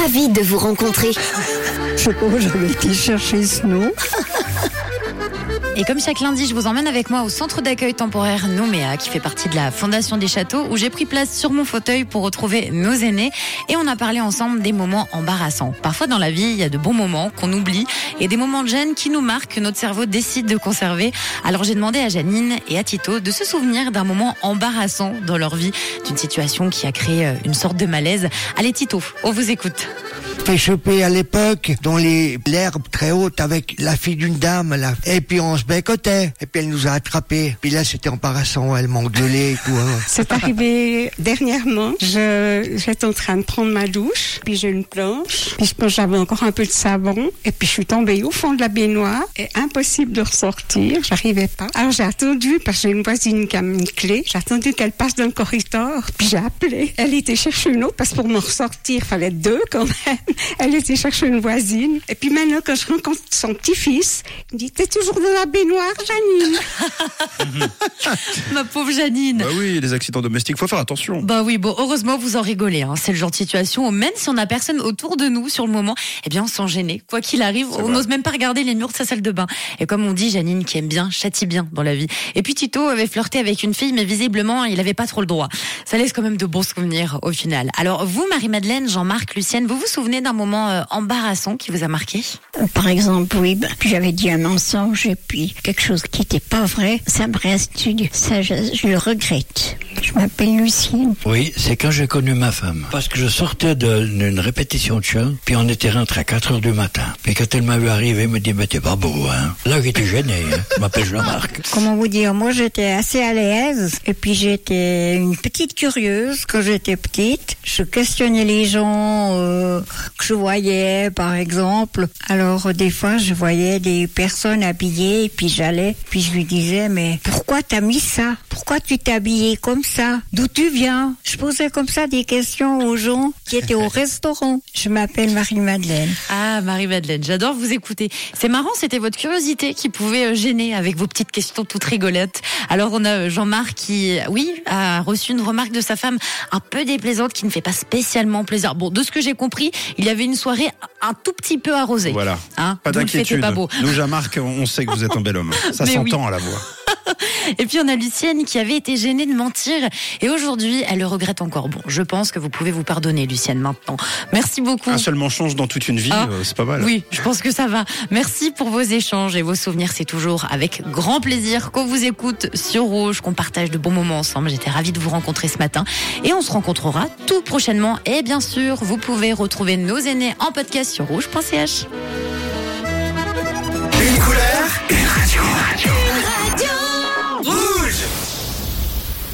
Ravi de vous rencontrer. Je où j'avais été chercher ce nom. Et comme chaque lundi, je vous emmène avec moi au centre d'accueil temporaire Nouméa, qui fait partie de la Fondation des Châteaux, où j'ai pris place sur mon fauteuil pour retrouver nos aînés. Et on a parlé ensemble des moments embarrassants. Parfois dans la vie, il y a de bons moments qu'on oublie et des moments de gêne qui nous marquent, que notre cerveau décide de conserver. Alors j'ai demandé à Janine et à Tito de se souvenir d'un moment embarrassant dans leur vie, d'une situation qui a créé euh, une sorte de malaise. Allez Tito, on vous écoute fait choper à l'époque dans l'herbe très haute avec la fille d'une dame. Et puis on se bécotait. Et puis elle nous a attrapés. Puis là c'était embarrassant, elle m'a engueulé et hein. C'est arrivé dernièrement. Je, j'étais en train de prendre ma douche, puis j'ai une planche, puis je pense j'avais encore un peu de savon, et puis je suis tombée au fond de la baignoire, et impossible de ressortir, j'arrivais pas. Alors j'ai attendu, parce que j'ai une voisine qui a une clé, j'ai attendu qu'elle passe dans le corridor, puis j'ai appelé. Elle était chercher une autre, parce que pour me ressortir, fallait deux quand même. Elle était chercher une voisine. Et puis maintenant, quand je rencontre son petit-fils, il me dit, t'es toujours dans la baignoire, Janine? Ma pauvre Janine Bah oui, les accidents domestiques, faut faire attention. Bah oui, bon, heureusement, vous en rigolez. Hein. C'est le genre de situation où même si on n'a personne autour de nous sur le moment, eh bien, on s'en gênait. Quoi qu'il arrive, on n'ose même pas regarder les murs de sa salle de bain. Et comme on dit, Janine, qui aime bien, châtie bien dans la vie. Et puis Tito avait flirté avec une fille, mais visiblement, il avait pas trop le droit. Ça laisse quand même de bons souvenirs au final. Alors, vous, Marie-Madeleine, Jean-Marc, Lucienne, vous vous souvenez d'un moment euh, embarrassant qui vous a marqué? Par exemple, oui, puis j'avais dit un mensonge et puis quelque chose qui n'était pas vrai. Ça me reste, ça je, je le regrette. Je m'appelle Lucienne. Oui, c'est quand j'ai connu ma femme. Parce que je sortais d'une répétition de chant, puis on était rentré à 4 heures du matin. Puis quand elle m'a vu arriver, elle me dit, mais t'es pas beau, hein. Là, j'étais gêné, hein. Je m'appelle Jean-Marc. Comment vous dire Moi, j'étais assez à l'aise et puis j'étais une petite curieuse quand j'étais petite. Je questionnais les gens euh, que je voyais, par exemple. Alors, des fois, je voyais des personnes habillées et puis j'allais, puis je lui disais, mais pourquoi t'as mis ça? Pourquoi tu t'es habillé comme ça? D'où tu viens? Je posais comme ça des questions aux gens qui étaient au restaurant. Je m'appelle Marie-Madeleine. Ah, Marie-Madeleine, j'adore vous écouter. C'est marrant, c'était votre curiosité qui pouvait euh, gêner avec vos petites questions toutes rigolotes. Alors, on a euh, Jean-Marc qui, oui, a reçu une remarque de sa femme un peu déplaisante qui ne fait pas spécialement plaisir. Bon, de ce que j'ai compris, il y avait une soirée un tout petit peu arrosée. Voilà. Hein, Pas d'inquiétude. pas beau. Nous, Jean-Marc, on sait que vous êtes un bel homme. Ça oui. s'entend à la voix. Et puis on a Lucienne qui avait été gênée de mentir et aujourd'hui elle le regrette encore. Bon, je pense que vous pouvez vous pardonner Lucienne maintenant. Merci beaucoup. Un seul mensonge dans toute une vie, Ah, euh, c'est pas mal. Oui, je pense que ça va. Merci pour vos échanges et vos souvenirs. C'est toujours avec grand plaisir qu'on vous écoute sur Rouge, qu'on partage de bons moments ensemble. J'étais ravie de vous rencontrer ce matin et on se rencontrera tout prochainement. Et bien sûr, vous pouvez retrouver nos aînés en podcast sur rouge.ch.